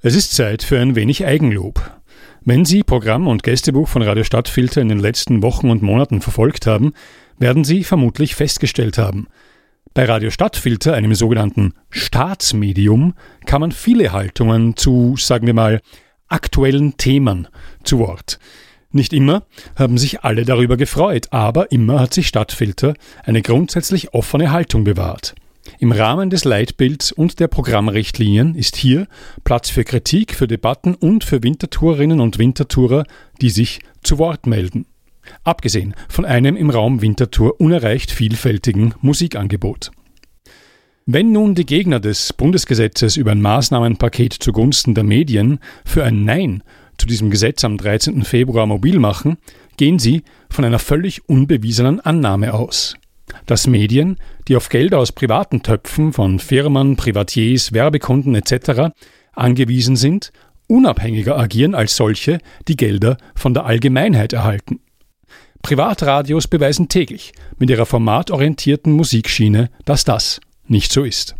Es ist Zeit für ein wenig Eigenlob. Wenn Sie Programm und Gästebuch von Radio Stadtfilter in den letzten Wochen und Monaten verfolgt haben, werden Sie vermutlich festgestellt haben, bei Radio Stadtfilter, einem sogenannten Staatsmedium, kann man viele Haltungen zu, sagen wir mal, aktuellen Themen zu Wort. Nicht immer haben sich alle darüber gefreut, aber immer hat sich Stadtfilter eine grundsätzlich offene Haltung bewahrt. Im Rahmen des Leitbilds und der Programmrichtlinien ist hier Platz für Kritik, für Debatten und für Wintertourerinnen und Wintertourer, die sich zu Wort melden. Abgesehen von einem im Raum Winterthur unerreicht vielfältigen Musikangebot. Wenn nun die Gegner des Bundesgesetzes über ein Maßnahmenpaket zugunsten der Medien für ein Nein zu diesem Gesetz am 13. Februar mobil machen, gehen sie von einer völlig unbewiesenen Annahme aus dass Medien, die auf Gelder aus privaten Töpfen von Firmen, Privatiers, Werbekunden etc. angewiesen sind, unabhängiger agieren als solche, die Gelder von der Allgemeinheit erhalten. Privatradios beweisen täglich mit ihrer formatorientierten Musikschiene, dass das nicht so ist.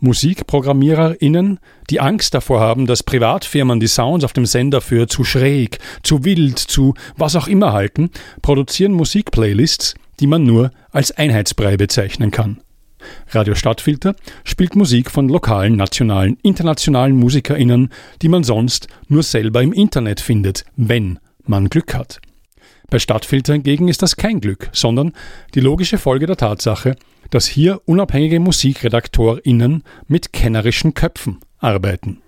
MusikprogrammiererInnen, die Angst davor haben, dass Privatfirmen die Sounds auf dem Sender für zu schräg, zu wild, zu was auch immer halten, produzieren Musikplaylists, die man nur als Einheitsbrei bezeichnen kann. Radio Stadtfilter spielt Musik von lokalen, nationalen, internationalen MusikerInnen, die man sonst nur selber im Internet findet, wenn man Glück hat. Bei Stadtfilter hingegen ist das kein Glück, sondern die logische Folge der Tatsache, dass hier unabhängige MusikredaktorInnen mit kennerischen Köpfen arbeiten.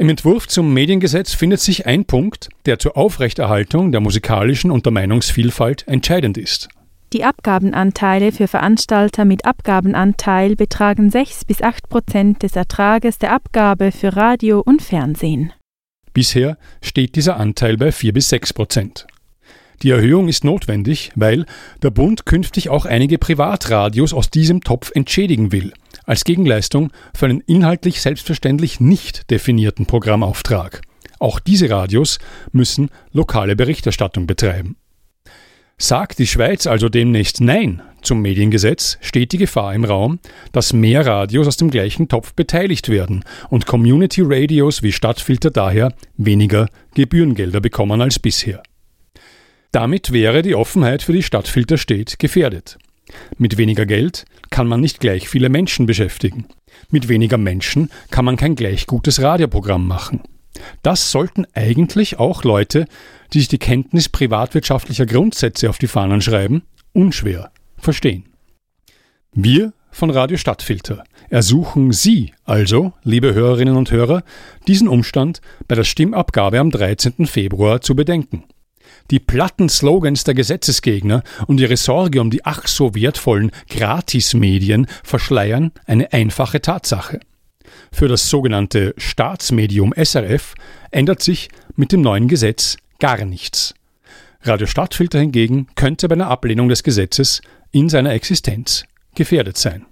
Im Entwurf zum Mediengesetz findet sich ein Punkt, der zur Aufrechterhaltung der musikalischen und der Meinungsvielfalt entscheidend ist. Die Abgabenanteile für Veranstalter mit Abgabenanteil betragen 6 bis 8 Prozent des Ertrages der Abgabe für Radio und Fernsehen. Bisher steht dieser Anteil bei 4 bis 6 Prozent. Die Erhöhung ist notwendig, weil der Bund künftig auch einige Privatradios aus diesem Topf entschädigen will als Gegenleistung für einen inhaltlich selbstverständlich nicht definierten Programmauftrag. Auch diese Radios müssen lokale Berichterstattung betreiben. Sagt die Schweiz also demnächst Nein zum Mediengesetz, steht die Gefahr im Raum, dass mehr Radios aus dem gleichen Topf beteiligt werden und Community Radios wie Stadtfilter daher weniger Gebührengelder bekommen als bisher. Damit wäre die Offenheit für die Stadtfilter steht gefährdet. Mit weniger Geld kann man nicht gleich viele Menschen beschäftigen. Mit weniger Menschen kann man kein gleich gutes Radioprogramm machen. Das sollten eigentlich auch Leute, die sich die Kenntnis privatwirtschaftlicher Grundsätze auf die Fahnen schreiben, unschwer verstehen. Wir von Radio Stadtfilter ersuchen Sie also, liebe Hörerinnen und Hörer, diesen Umstand bei der Stimmabgabe am 13. Februar zu bedenken. Die platten Slogans der Gesetzesgegner und ihre Sorge um die ach so wertvollen Gratismedien verschleiern eine einfache Tatsache. Für das sogenannte Staatsmedium SRF ändert sich mit dem neuen Gesetz gar nichts. Radio Stadtfilter hingegen könnte bei einer Ablehnung des Gesetzes in seiner Existenz gefährdet sein.